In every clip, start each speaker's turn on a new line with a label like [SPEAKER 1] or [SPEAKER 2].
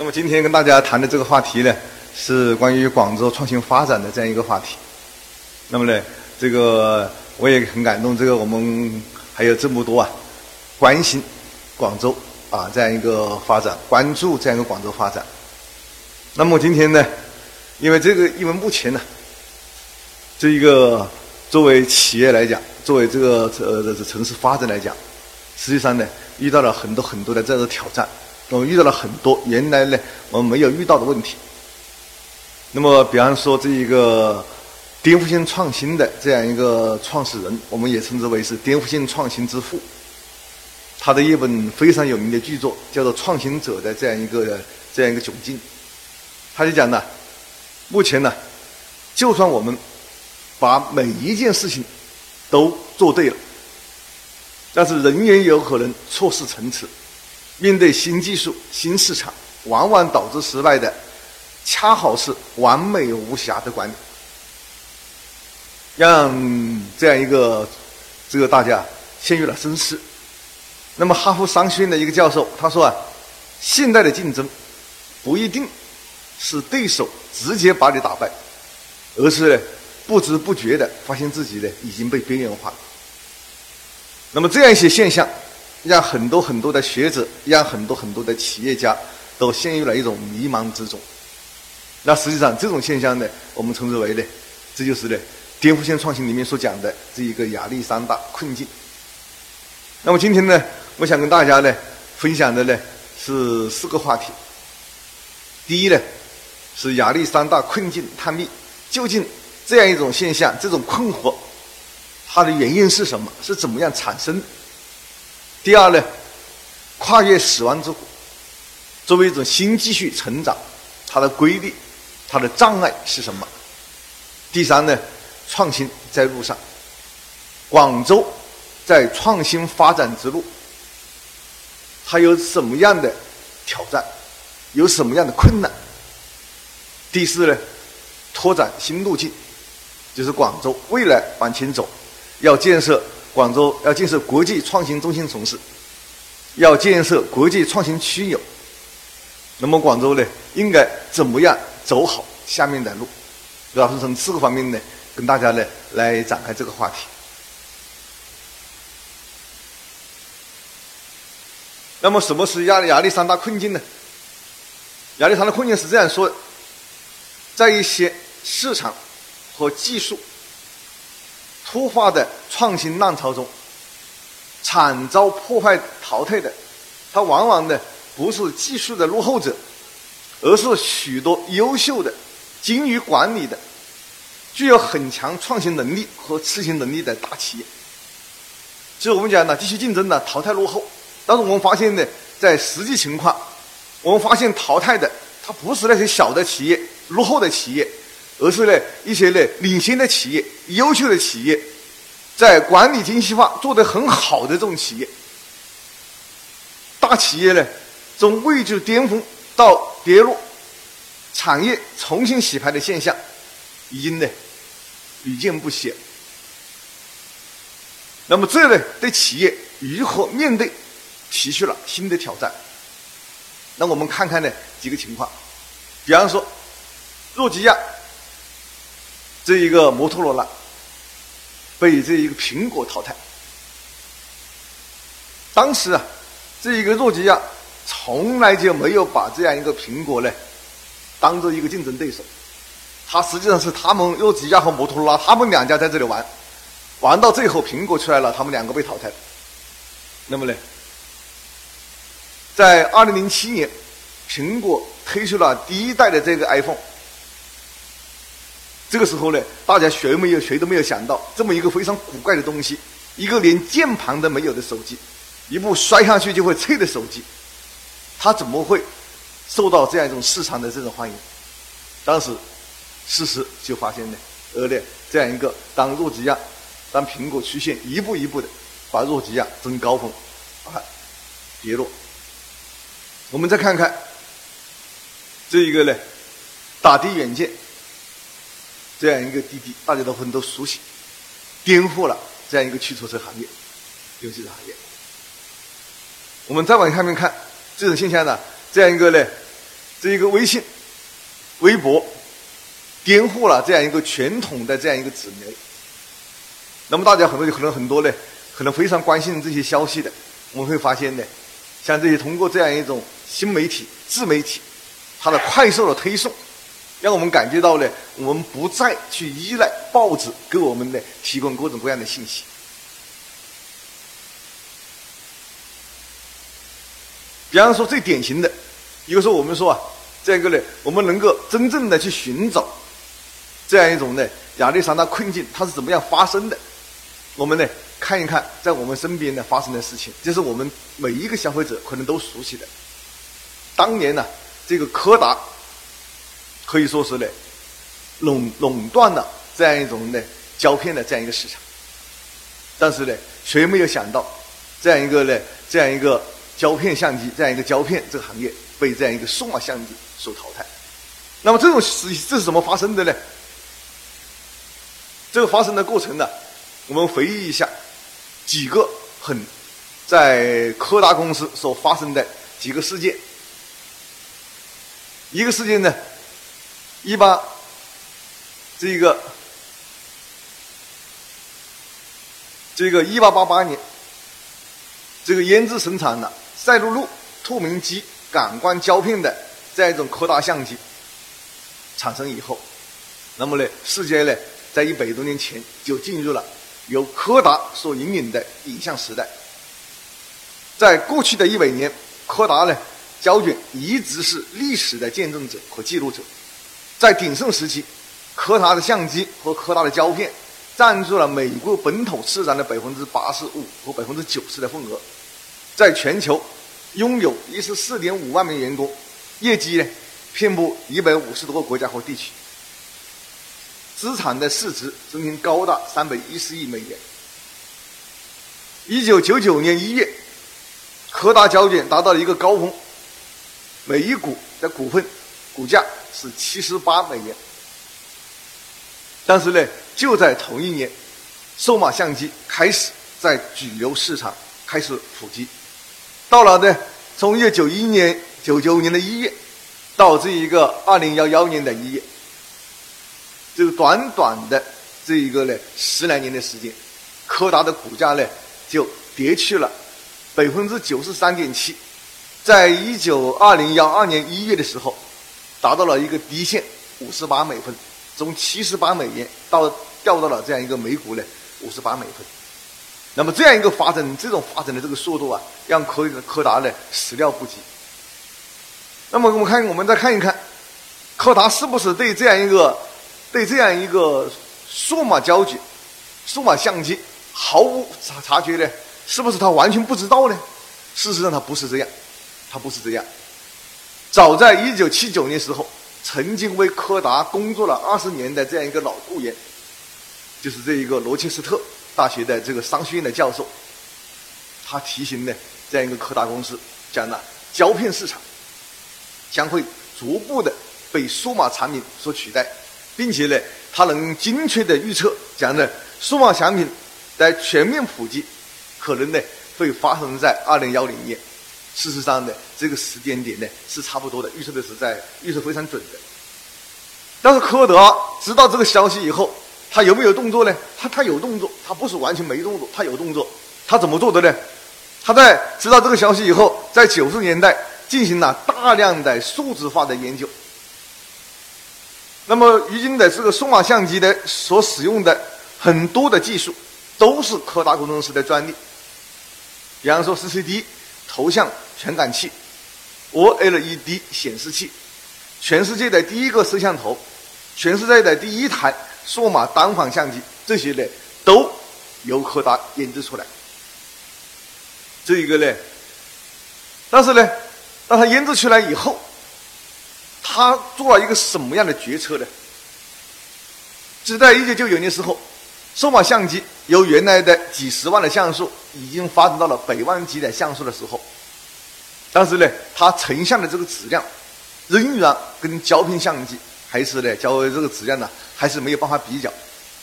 [SPEAKER 1] 那么今天跟大家谈的这个话题呢，是关于广州创新发展的这样一个话题。那么呢，这个我也很感动，这个我们还有这么多啊，关心广州啊这样一个发展，关注这样一个广州发展。那么今天呢，因为这个，因为目前呢，这一个作为企业来讲，作为这个呃这城市发展来讲，实际上呢，遇到了很多很多的这样的挑战。我们遇到了很多原来呢我们没有遇到的问题。那么，比方说这一个颠覆性创新的这样一个创始人，我们也称之为是颠覆性创新之父。他的一本非常有名的巨作叫做《创新者的这样一个这样一个窘境》，他就讲呢，目前呢，就算我们把每一件事情都做对了，但是仍然有可能错失层次。面对新技术、新市场，往往导致失败的，恰好是完美无瑕的管理，让这样一个这个大家陷入了深思。那么，哈佛商学院的一个教授他说啊，现代的竞争不一定是对手直接把你打败，而是不知不觉的发现自己呢已经被边缘化。那么，这样一些现象。让很多很多的学者，让很多很多的企业家都陷入了一种迷茫之中。那实际上这种现象呢，我们称之为呢，这就是呢颠覆性创新里面所讲的这一个亚历山大困境。那么今天呢，我想跟大家呢分享的呢是四个话题。第一呢是亚历山大困境探秘，究竟这样一种现象，这种困惑，它的原因是什么？是怎么样产生？第二呢，跨越死亡之谷，作为一种新继续成长，它的规律，它的障碍是什么？第三呢，创新在路上，广州在创新发展之路，它有什么样的挑战？有什么样的困难？第四呢，拓展新路径，就是广州未来往前走，要建设。广州要建设国际创新中心城市，要建设国际创新区有。那么广州呢，应该怎么样走好下面的路？主要是从四个方面呢，跟大家呢来展开这个话题。那么什么是亚亚历山大困境呢？亚历山大困境是这样说：在一些市场和技术。突发的创新浪潮中，惨遭破坏淘汰的，它往往呢不是技术的落后者，而是许多优秀的、精于管理的、具有很强创新能力和执行能力的大企业。就我们讲呢，继续竞争呢，淘汰落后。但是我们发现呢，在实际情况，我们发现淘汰的，它不是那些小的企业、落后的企业。而是呢，一些呢领先的企业、优秀的企业，在管理精细化做得很好的这种企业，大企业呢，从位置巅峰到跌落，产业重新洗牌的现象，已经呢屡见不鲜。那么这呢，对企业如何面对，提出了新的挑战。那我们看看呢几个情况，比方说，诺基亚。这一个摩托罗拉被这一个苹果淘汰。当时啊，这一个诺基亚从来就没有把这样一个苹果呢当做一个竞争对手，它实际上是他们诺基亚和摩托罗拉他们两家在这里玩，玩到最后苹果出来了，他们两个被淘汰。那么呢，在二零零七年，苹果推出了第一代的这个 iPhone。这个时候呢，大家谁没有谁都没有想到，这么一个非常古怪的东西，一个连键盘都没有的手机，一部摔下去就会脆的手机，它怎么会受到这样一种市场的这种欢迎？当时事实就发现呢，而呢，这样一个当诺基亚、当苹果出现一步一步的把诺基亚从高峰啊跌落。我们再看看这一个呢，打的软件。这样一个滴滴，大家都很都熟悉，颠覆了这样一个汽车车行业，尤其是行业。我们再往下面看这种现象呢，这样一个呢，这一个微信、微博颠覆了这样一个传统的这样一个纸媒。那么大家很多可能很多呢，可能非常关心这些消息的，我们会发现呢，像这些通过这样一种新媒体、自媒体，它的快速的推送，让我们感觉到呢，我们不再去依赖报纸给我们的提供各种各样的信息。比方说最典型的，一个说我们说啊，这个呢，我们能够真正的去寻找这样一种呢亚历山大困境，它是怎么样发生的？我们呢看一看，在我们身边呢发生的事情，这是我们每一个消费者可能都熟悉的。当年呢，这个柯达可以说是呢垄垄断了这样一种呢胶片的这样一个市场，但是呢，谁没有想到这样一个呢这样一个胶片相机这样一个胶片这个行业被这样一个数码相机所淘汰？那么这种事这是怎么发生的呢？这个发生的过程呢？我们回忆一下几个很在柯达公司所发生的几个事件。一个事件呢，一八这个这个一八八八年，这个研制生产了赛璐璐透明机感光胶片的这样一种柯达相机产生以后，那么呢，世界呢，在一百多年前就进入了。由柯达所引领的影像时代，在过去的一百年，柯达呢胶卷一直是历史的见证者和记录者。在鼎盛时期，柯达的相机和柯达的胶片占据了美国本土市场的百分之八十五和百分之九十的份额，在全球拥有一十四点五万名员工，业绩呢遍布一百五十多个国家和地区。资产的市值曾经高达三百一十亿美元。一九九九年一月，柯达胶卷达到了一个高峰，每一股的股份股价是七十八美元。但是呢，就在同一年，数码相机开始在主流市场开始普及。到了呢，从一九九一年、九九年的一月，到这一个二零幺幺年的一月。这个短短的这一个呢十来年的时间，柯达的股价呢就跌去了百分之九十三点七，在一九二零幺二年一月的时候，达到了一个低线五十八美分，从七十八美元到掉到了这样一个每股呢五十八美分。那么这样一个发展，这种发展的这个速度啊，让柯柯达呢始料不及。那么我们看，我们再看一看，柯达是不是对这样一个？对这样一个数码胶卷、数码相机毫无察察觉呢？是不是他完全不知道呢？事实上，他不是这样，他不是这样。早在一九七九年时候，曾经为柯达工作了二十年的这样一个老雇员，就是这一个罗切斯特大学的这个商学院的教授，他提醒呢这样一个柯达公司，讲呢胶片市场将会逐步的被数码产品所取代。并且呢，它能精确的预测，讲呢，数码产品在全面普及，可能呢会发生在二零幺零年。事实上呢，这个时间点呢是差不多的，预测的是在预测非常准的。但是柯德知道这个消息以后，他有没有动作呢？他他有动作，他不是完全没动作，他有动作。他怎么做的呢？他在知道这个消息以后，在九十年代进行了大量的数字化的研究。那么，如今的这个数码相机的所使用的很多的技术，都是柯达工程师的专利。比方说，CCD 头像传感器、OLED 显示器，全世界的第一个摄像头，全世界的第一台数码单反相机，这些呢，都由柯达研制出来。这一个呢，但是呢，当他研制出来以后，他做了一个什么样的决策呢？是在一九九九年时候，数码相机由原来的几十万的像素，已经发展到了百万级的像素的时候，但是呢，它成像的这个质量，仍然跟胶片相机还是呢，胶这个质量呢，还是没有办法比较。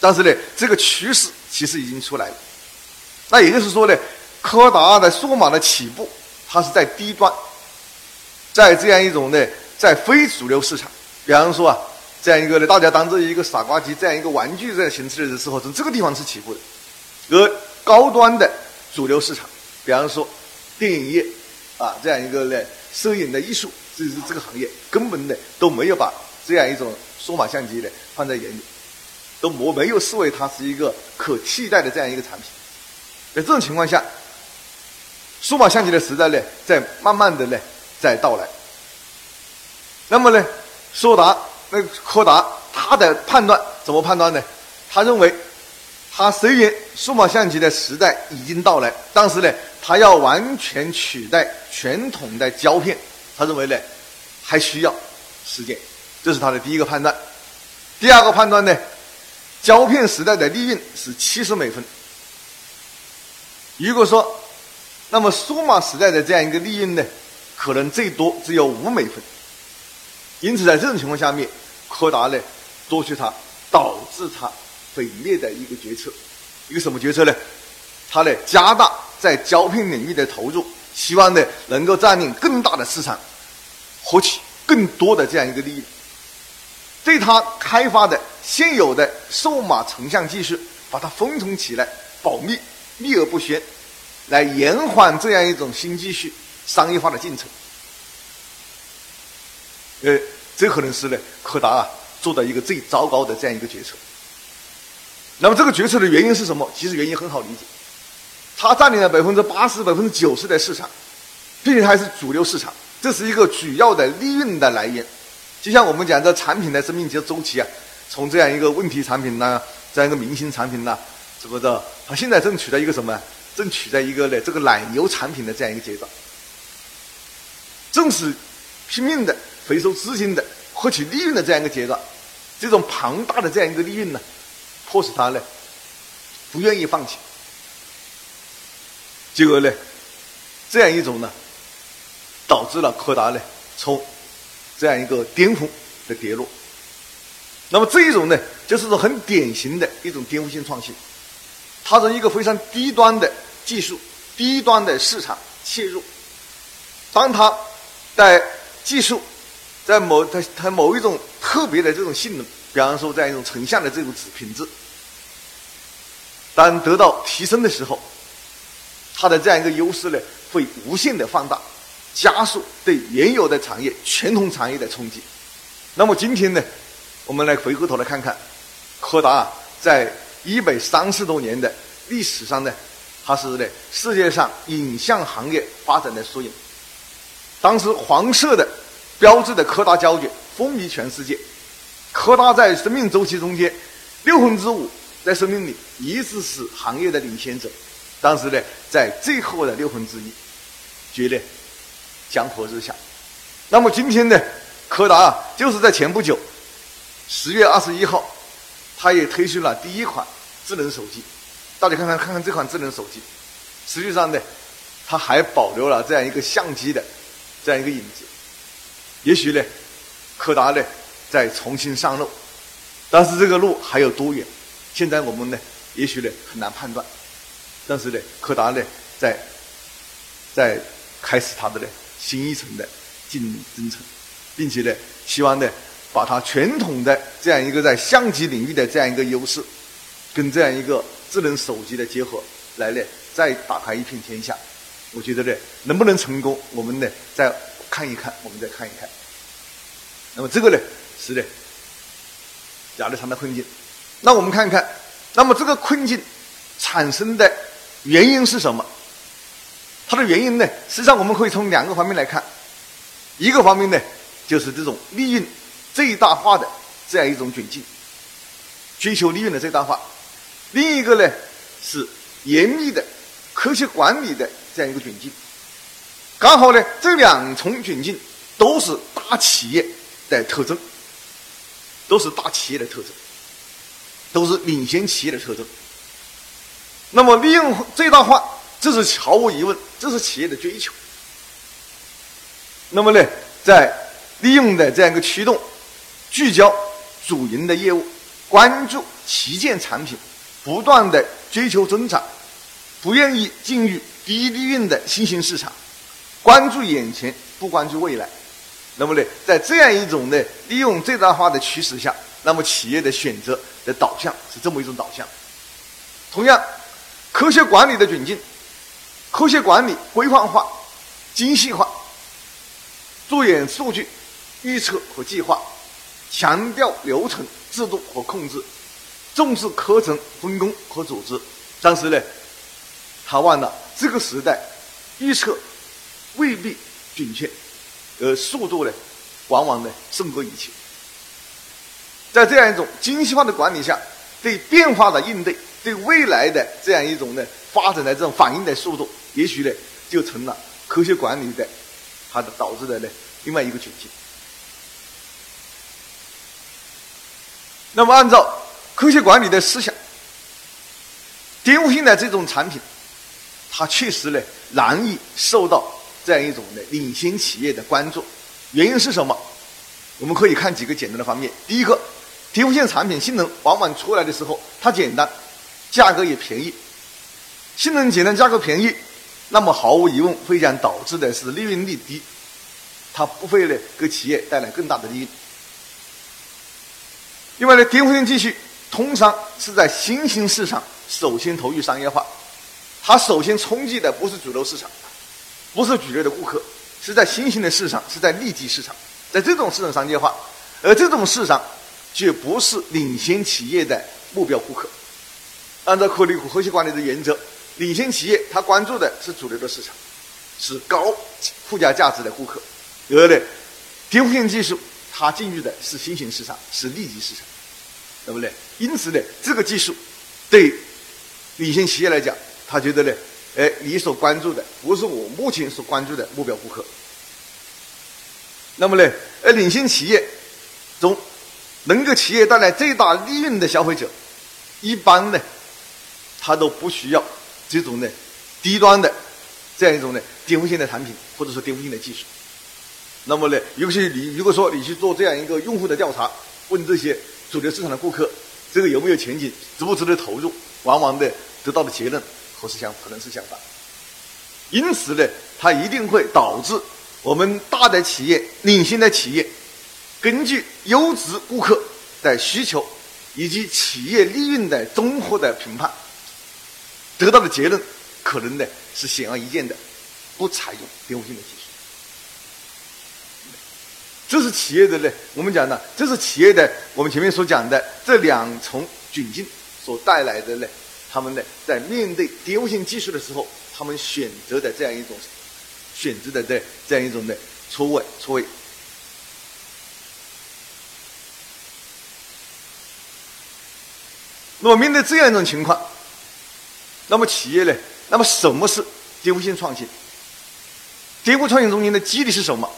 [SPEAKER 1] 但是呢，这个趋势其实已经出来了。那也就是说呢，柯达的数码的起步，它是在低端，在这样一种呢。在非主流市场，比方说啊，这样一个呢，大家当做一个傻瓜机这样一个玩具在形式的时候，从这个地方是起步的。而高端的主流市场，比方说电影业啊，这样一个呢，摄影的艺术，这是这个行业根本呢都没有把这样一种数码相机呢放在眼里，都没没有视为它是一个可替代的这样一个产品。在这种情况下，数码相机的时代呢，在慢慢的呢在到来。那么呢，索达那柯达他的判断怎么判断呢？他认为，他虽然数码相机的时代已经到来，但是呢，他要完全取代传统的胶片，他认为呢，还需要时间。这是他的第一个判断。第二个判断呢，胶片时代的利润是七十美分。如果说，那么数码时代的这样一个利润呢，可能最多只有五美分。因此，在这种情况下面，柯达呢做出它导致它毁灭的一个决策，一个什么决策呢？它呢加大在胶片领域的投入，希望呢能够占领更大的市场，获取更多的这样一个利益。对它开发的现有的数码成像技术，把它封存起来，保密，秘而不宣，来延缓这样一种新技术商业化的进程。呃。这可能是呢，柯达啊做的一个最糟糕的这样一个决策。那么这个决策的原因是什么？其实原因很好理解，它占领了百分之八十、百分之九十的市场，并且还是主流市场，这是一个主要的利润的来源。就像我们讲这产品的生命周期啊，从这样一个问题产品呐，这样一个明星产品呐，怎么着？它现在正处在一个什么？正处在一个呢这个奶牛产品的这样一个阶段，正是拼命的。回收资金的、获取利润的这样一个阶段，这种庞大的这样一个利润呢，迫使他呢不愿意放弃。结果呢，这样一种呢，导致了柯达呢从这样一个巅峰的跌落。那么这一种呢，就是说很典型的一种颠覆性创新，它从一个非常低端的技术、低端的市场切入，当它在技术。在某它它某一种特别的这种性能，比方说这样一种成像的这种质品质，当得到提升的时候，它的这样一个优势呢，会无限的放大，加速对原有的产业、传统产业的冲击。那么今天呢，我们来回过头来看看，柯达在一百三十多年的历史上呢，它是呢世界上影像行业发展的缩影。当时黄色的。标志的柯达胶卷风靡全世界。柯达在生命周期中间六分之五在生命里一直是行业的领先者，但是呢，在最后的六分之一，觉得江河日下。那么今天呢，柯达啊，就是在前不久，十月二十一号，它也推出了第一款智能手机。大家看看看看这款智能手机，实际上呢，它还保留了这样一个相机的这样一个影子。也许呢，柯达呢在重新上路，但是这个路还有多远？现在我们呢，也许呢很难判断。但是呢，柯达呢在在开始它的呢新一层的竞争程，并且呢，希望呢把它传统的这样一个在相机领域的这样一个优势，跟这样一个智能手机的结合，来呢再打开一片天下。我觉得呢，能不能成功，我们呢在。看一看，我们再看一看。那么这个呢，是的，亚历山的困境。那我们看看，那么这个困境产生的原因是什么？它的原因呢，实际上我们可以从两个方面来看。一个方面呢，就是这种利润最大化的这样一种窘境，追求利润的最大化；另一个呢，是严密的科学管理的这样一个窘境。刚好呢，这两重窘境都是大企业的特征，都是大企业的特征，都是领先企业的特征。那么利用最大化，这是毫无疑问，这是企业的追求。那么呢，在利用的这样一个驱动，聚焦主营的业务，关注旗舰产品，不断的追求增长，不愿意进入低利润的新兴市场。关注眼前，不关注未来，那么呢，在这样一种呢利用最大化的趋势下，那么企业的选择的导向是这么一种导向。同样，科学管理的准进，科学管理规范化、精细化，着眼数据预测和计划，强调流程制度和控制，重视课程分工和组织。但是呢，他忘了这个时代预测未必准确。而速度呢，往往呢胜过一切。在这样一种精细化的管理下，对变化的应对，对未来的这样一种呢发展的这种反应的速度，也许呢就成了科学管理的它的导致的呢另外一个窘境。那么，按照科学管理的思想，颠覆性的这种产品，它确实呢难以受到。这样一种的领先企业的关注，原因是什么？我们可以看几个简单的方面。第一个，颠覆性产品性能往往出来的时候，它简单，价格也便宜。性能简单，价格便宜，那么毫无疑问会将导致的是利润率低，它不会呢给企业带来更大的利润。另外呢，颠覆性技术通常是在新兴市场首先投入商业化，它首先冲击的不是主流市场。不是主流的顾客，是在新兴的市场，是在利基市场，在这种市场商业化，而这种市场却不是领先企业的目标顾客。按照科力和科学管理的原则，领先企业它关注的是主流的市场，是高附加价值的顾客，而呢，颠覆性技术它进入的是新型市场，是利基市场，对不对？因此呢，这个技术对领先企业来讲，他觉得呢。哎，你所关注的不是我目前所关注的目标顾客。那么呢，而领先企业中能给企业带来最大利润的消费者，一般呢，他都不需要这种呢低端的这样一种呢颠覆性的产品或者说颠覆性的技术。那么呢，尤其你如果说你去做这样一个用户的调查，问这些主流市场的顾客，这个有没有前景，值不值得投入，往往的得到的结论。或是相可能是相反，因此呢，它一定会导致我们大的企业、领先的企业，根据优质顾客的需求以及企业利润的综合的评判，得到的结论可能呢是显而易见的，不采用颠覆性的技术。这是企业的呢，我们讲的，这是企业的我们前面所讲的这两重窘境所带来的呢。他们呢，在面对颠覆性技术的时候，他们选择的这样一种选择的这这样一种的错位错位。那么面对这样一种情况，那么企业呢？那么什么是颠覆性创新？颠覆创新中间的基底是什么？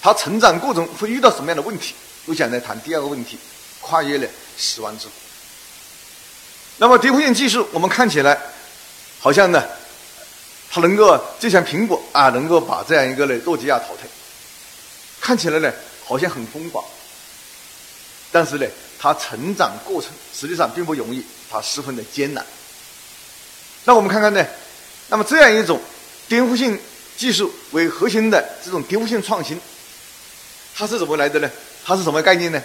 [SPEAKER 1] 它成长过程会遇到什么样的问题？我想来谈第二个问题：跨越了死亡之谷。那么颠覆性技术，我们看起来好像呢，它能够就像苹果啊，能够把这样一个呢诺基亚淘汰，看起来呢好像很风光，但是呢，它成长过程实际上并不容易，它十分的艰难。那我们看看呢，那么这样一种颠覆性技术为核心的这种颠覆性创新，它是怎么来的呢？它是什么概念呢？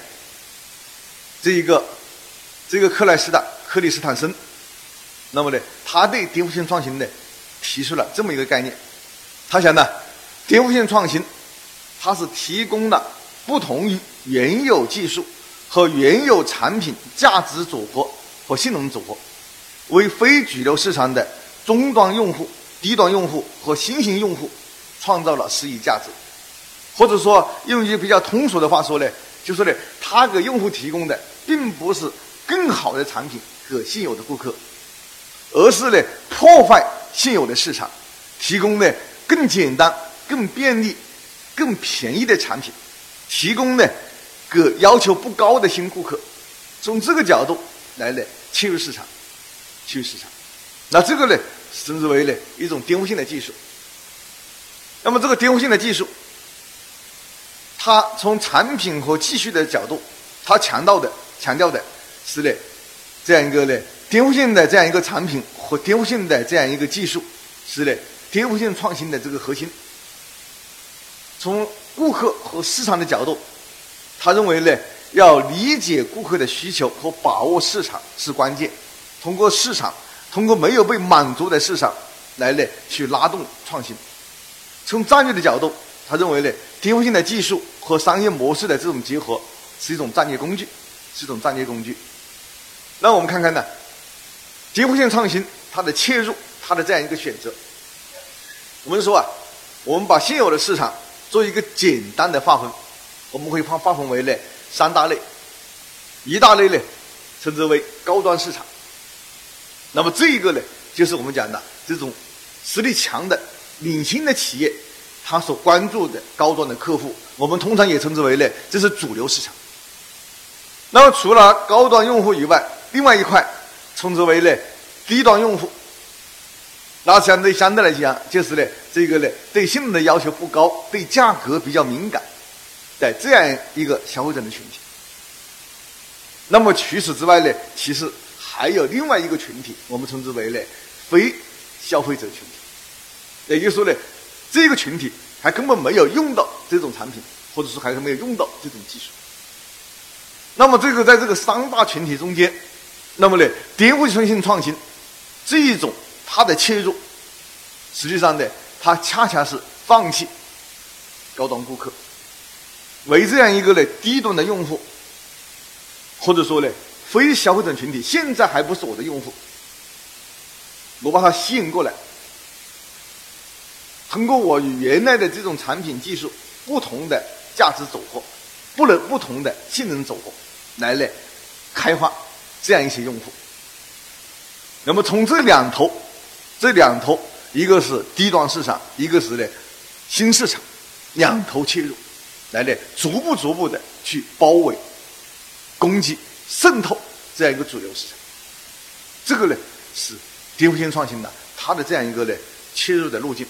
[SPEAKER 1] 这一个，这个克莱斯的。克里斯坦森，那么呢，他对颠覆性创新呢提出了这么一个概念。他想呢，颠覆性创新，它是提供了不同于原有技术和原有产品价值组合和性能组合，为非主流市场的终端用户、低端用户和新型用户创造了实益价值。或者说，用一句比较通俗的话说呢，就是呢，他给用户提供的并不是更好的产品。给现有的顾客，而是呢破坏现有的市场，提供呢更简单、更便利、更便宜的产品，提供呢给要求不高的新顾客，从这个角度来呢切入市场，切入市场，那这个呢称之为呢一种颠覆性的技术。那么这个颠覆性的技术，它从产品和技术的角度，它强调的强调的是的。这样一个呢，颠覆性的这样一个产品和颠覆性的这样一个技术，是呢颠覆性创新的这个核心。从顾客和市场的角度，他认为呢，要理解顾客的需求和把握市场是关键。通过市场，通过没有被满足的市场来呢，去拉动创新。从战略的角度，他认为呢，颠覆性的技术和商业模式的这种结合是一种战略工具，是一种战略工具。那我们看看呢，颠覆性创新它的切入，它的这样一个选择。我们说啊，我们把现有的市场做一个简单的划分，我们可以划划分为呢三大类，一大类呢称之为高端市场。那么这一个呢，就是我们讲的这种实力强的、领先的企业，他所关注的高端的客户，我们通常也称之为呢，这是主流市场。那么除了高端用户以外，另外一块称之为呢低端用户。那相对相对来讲，就是呢这个呢对性能的要求不高，对价格比较敏感的这样一个消费者的群体。那么除此之外呢，其实。还有另外一个群体，我们称之为呢非消费者群体，也就是说呢，这个群体还根本没有用到这种产品，或者说还是没有用到这种技术。那么这个在这个三大群体中间，那么呢颠覆性创新这一种它的切入，实际上呢，它恰恰是放弃高端顾客，为这样一个呢低端的用户，或者说呢。非消费者群体现在还不是我的用户，我把它吸引过来，通过我与原来的这种产品技术不同的价值组合，不能不同的性能组合，来呢开发这样一些用户。那么从这两头，这两头一个是低端市场，一个是呢新市场，两头切入，来呢逐步逐步的去包围攻击。渗透这样一个主流市场，这个呢是颠覆性创新的它的这样一个呢切入的路径。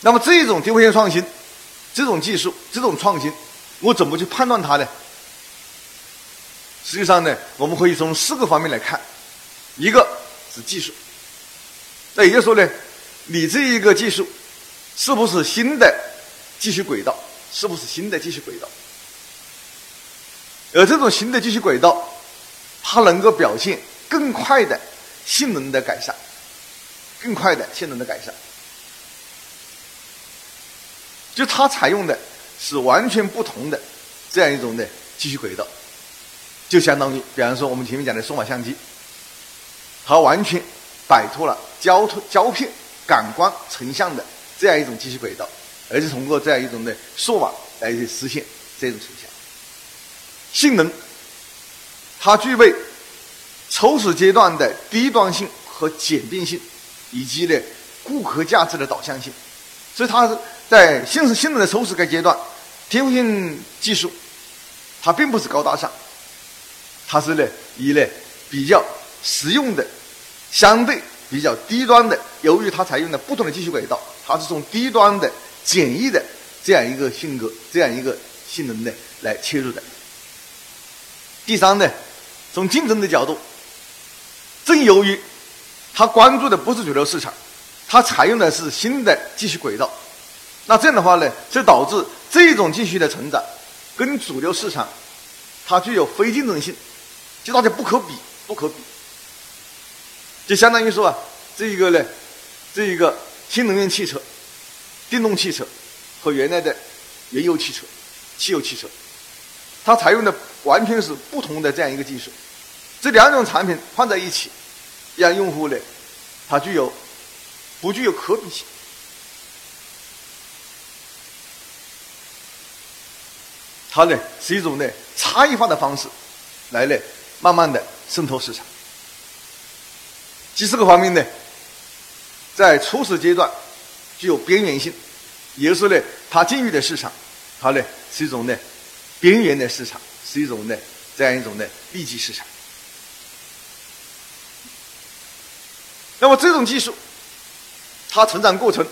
[SPEAKER 1] 那么这种颠覆性创新，这种技术，这种创新，我怎么去判断它呢？实际上呢，我们可以从四个方面来看，一个是技术，那也就是说呢，你这一个技术是不是新的继续轨道，是不是新的继续轨道？而这种新的继续轨道，它能够表现更快的性能的改善，更快的性能的改善。就它采用的是完全不同的这样一种的继续轨道，就相当于，比方说我们前面讲的数码相机，它完全摆脱了胶胶片、感光、成像的这样一种机器轨道，而是通过这样一种的数码来去实现这种成像。性能，它具备初始阶段的低端性和简便性，以及呢顾客价值的导向性，所以它是在性性能的初始个阶段，颠覆性技术，它并不是高大上，它是呢以呢比较实用的，相对比较低端的，由于它采用的不同的技术轨道，它是从低端的简易的这样一个性格，这样一个性能的来切入的。第三呢，从竞争的角度，正由于他关注的不是主流市场，他采用的是新的技术轨道，那这样的话呢，就导致这种继续的成长跟主流市场它具有非竞争性，就大家不可比，不可比，就相当于说啊，这一个呢，这一个新能源汽车、电动汽车和原来的原油汽车、汽油汽车。它采用的完全是不同的这样一个技术，这两种产品放在一起，让用户呢，它具有不具有可比性，它呢是一种呢差异化的方式，来呢慢慢的渗透市场。第四个方面呢，在初始阶段具有边缘性，也就是呢它进入的市场，它呢是一种呢。边缘的市场是一种呢这样一种呢利基市场。那么这种技术，它成长过程，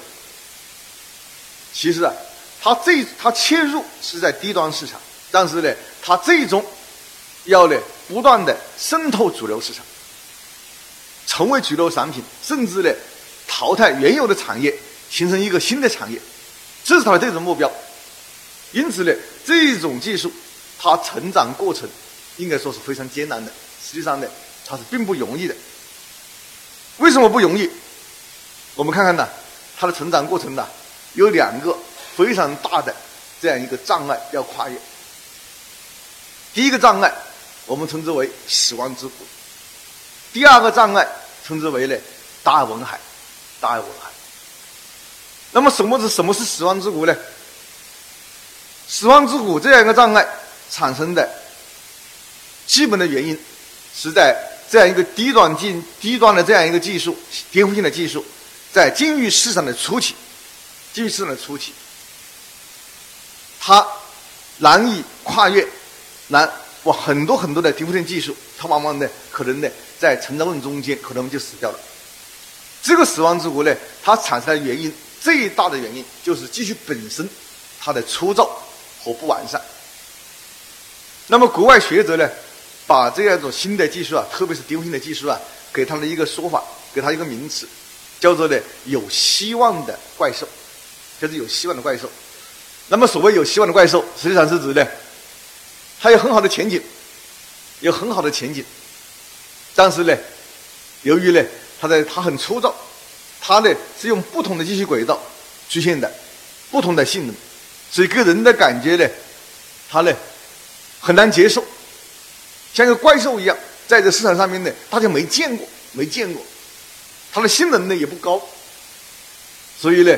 [SPEAKER 1] 其实啊，它最它切入是在低端市场，但是呢，它最终要呢不断的渗透主流市场，成为主流产品，甚至呢淘汰原有的产业，形成一个新的产业。这是它的最终目标。因此呢，这种技术它成长过程应该说是非常艰难的。实际上呢，它是并不容易的。为什么不容易？我们看看呢，它的成长过程呢，有两个非常大的这样一个障碍要跨越。第一个障碍，我们称之为死亡之谷；第二个障碍，称之为呢达尔文海。达尔文海。那么什么是什么是死亡之谷呢？死亡之谷这样一个障碍产生的基本的原因，是在这样一个低端进低端的这样一个技术，颠覆性的技术，在禁欲市场的初期，禁欲市场的初期，它难以跨越，难哇很多很多的颠覆性技术，它往往呢可能呢在成长过程中间可能就死掉了。这个死亡之谷呢，它产生的原因最大的原因就是技术本身它的粗糙和不完善。那么国外学者呢，把这样一种新的技术啊，特别是颠覆性的技术啊，给它的一个说法，给它一个名词，叫做呢有希望的怪兽，就是有希望的怪兽。那么所谓有希望的怪兽，实际上是指呢，它有很好的前景，有很好的前景，但是呢，由于呢。它的它很粗糙，它呢是用不同的机器轨道出现的，不同的性能，所以给人的感觉呢，它呢很难接受，像个怪兽一样，在这市场上面呢，大家没见过，没见过，它的性能呢也不高，所以呢，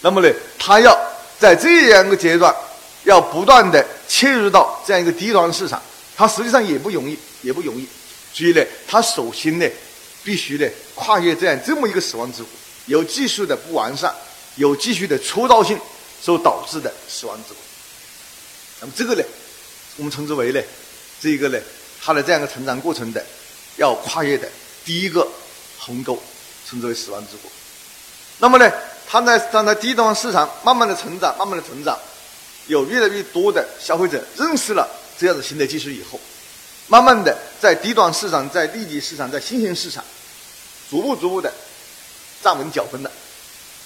[SPEAKER 1] 那么呢，它要在这样一个阶段，要不断的切入到这样一个低端市场，它实际上也不容易，也不容易，所以呢，它首先呢。必须呢跨越这样这么一个死亡之谷，有技术的不完善，有技术的粗糙性所导致的死亡之谷。那么这个呢，我们称之为呢，这一个呢，它的这样一个成长过程的要跨越的第一个鸿沟，称之为死亡之谷。那么呢，它在站在低端市场慢慢的成长，慢慢的成长，有越来越多的消费者认识了这样的新的技术以后，慢慢的在低端市场、在利基市场、在新兴市场。逐步逐步的站稳脚跟了，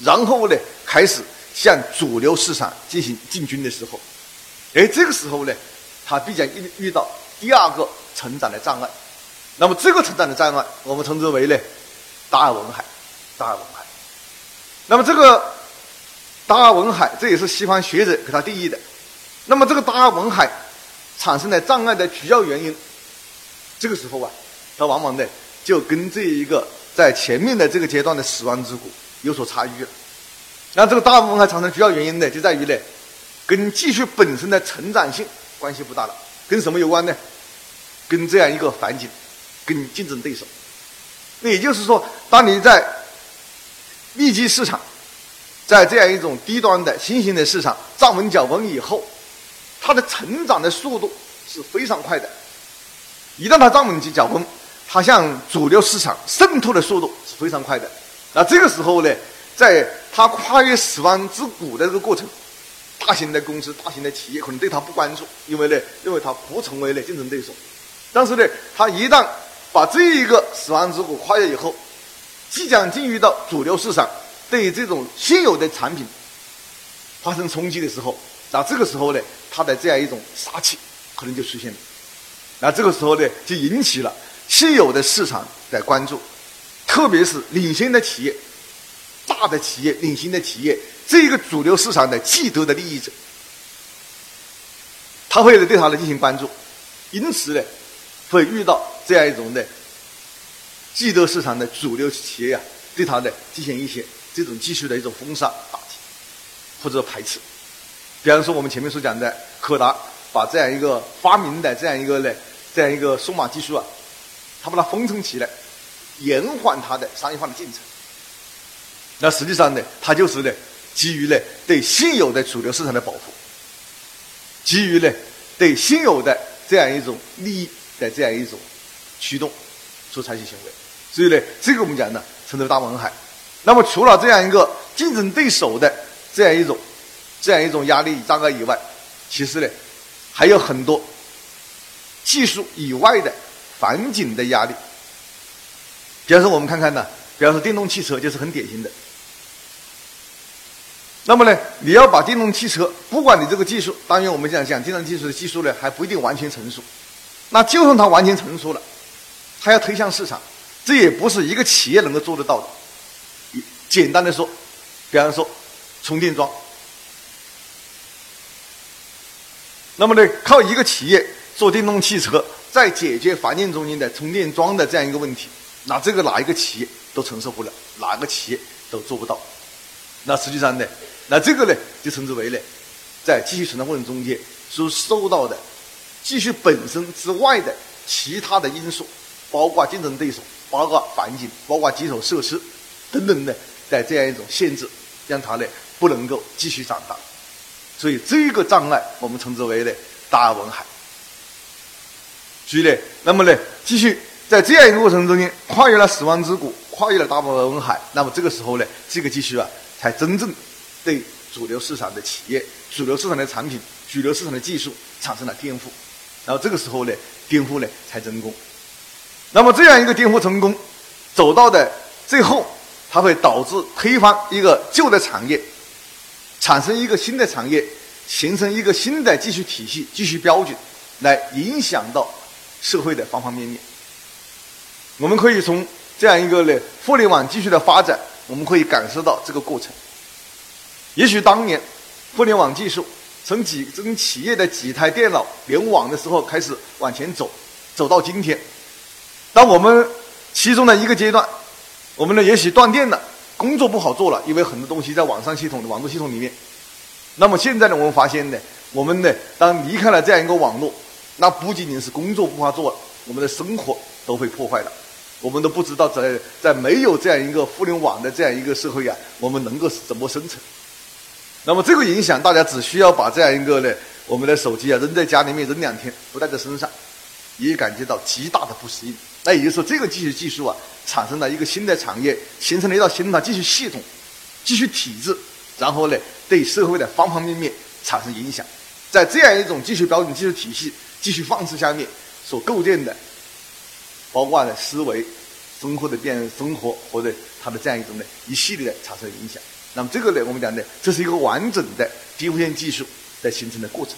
[SPEAKER 1] 然后呢，开始向主流市场进行进军的时候，哎，这个时候呢，他必将遇遇到第二个成长的障碍。那么这个成长的障碍，我们称之为呢达尔文海，达尔文海。那么这个达尔文海，这也是西方学者给他定义的。那么这个达尔文海产生的障碍的主要原因，这个时候啊，他往往呢就跟这一个。在前面的这个阶段的死亡之谷有所差异了。那这个大部分还产生主要原因呢，就在于呢，跟技术本身的成长性关系不大了。跟什么有关呢？跟这样一个环境，跟竞争对手。那也就是说，当你在密集市场，在这样一种低端的新兴的市场站稳脚跟以后，它的成长的速度是非常快的。一旦它站稳起脚跟，它向主流市场渗透的速度是非常快的，那这个时候呢，在它跨越死亡之谷的这个过程，大型的公司、大型的企业可能对它不关注，因为呢，认为它不成为了竞争对手。但是呢，它一旦把这一个死亡之谷跨越以后，即将进入到主流市场，对于这种现有的产品发生冲击的时候，那这个时候呢，它的这样一种杀气可能就出现了。那这个时候呢，就引起了。现有的市场的关注，特别是领先的企业、大的企业、领先的企业，这个主流市场的既得的利益者，他会对他来进行关注，因此呢，会遇到这样一种的既得市场的主流企业啊，对他的进行一些这种技术的一种封杀、打击或者排斥。比方说，我们前面所讲的柯达，把这样一个发明的这样一个呢，这样一个数码技术啊。他把它封存起来，延缓它的商业化的进程。那实际上呢，它就是呢，基于呢对现有的主流市场的保护，基于呢对现有的这样一种利益的这样一种驱动所采取行为。所以呢，这个我们讲呢，称之为大文海。那么除了这样一个竞争对手的这样一种这样一种压力障碍以外，其实呢，还有很多技术以外的。环境的压力，比方说我们看看呢，比方说电动汽车就是很典型的。那么呢，你要把电动汽车，不管你这个技术，当然我们讲讲电动汽车的技术呢，还不一定完全成熟。那就算它完全成熟了，它要推向市场，这也不是一个企业能够做得到的。简单的说，比方说充电桩，那么呢，靠一个企业做电动汽车，再解决环境中间的充电桩的这样一个问题，那这个哪一个企业都承受不了，哪个企业都做不到。那实际上呢？那这个呢，就称之为呢，在继续成长过程中间所受到的继续本身之外的其他的因素，包括竞争对手、包括环境、包括基础设施等等的，在这样一种限制，让它呢不能够继续长大。所以这个障碍我们称之为呢大文海。所以呢，那么呢，继续在这样一个过程中间跨越了死亡之谷，跨越了大文海，那么这个时候呢，这个技术啊，才真正。对主流市场的企业、主流市场的产品、主流市场的技术产生了颠覆，然后这个时候呢，颠覆呢才成功。那么这样一个颠覆成功，走到的最后，它会导致推翻一个旧的产业，产生一个新的产业，形成一个新的技术体系、技术标准，来影响到社会的方方面面。我们可以从这样一个呢互联网技术的发展，我们可以感受到这个过程。也许当年，互联网技术从几从企业的几台电脑联网的时候开始往前走，走到今天。当我们其中的一个阶段，我们呢也许断电了，工作不好做了，因为很多东西在网上系统的网络系统里面。那么现在呢，我们发现呢，我们呢当离开了这样一个网络，那不仅仅是工作不好做了，我们的生活都会破坏了。我们都不知道在在没有这样一个互联网的这样一个社会啊，我们能够怎么生存。那么这个影响，大家只需要把这样一个呢，我们的手机啊扔在家里面扔两天，不带在身上，也感觉到极大的不适应。那也就是说，这个技术技术啊，产生了一个新的产业，形成了一套新的技术系统、技术体制，然后呢，对社会的方方面面产生影响。在这样一种技术标准、技术体系、技术方式下面所构建的，包括呢思维、生活的变生活或者它的这样一种呢一系列的产生影响。那么这个呢，我们讲呢，这是一个完整的低无线技术的形成的过程。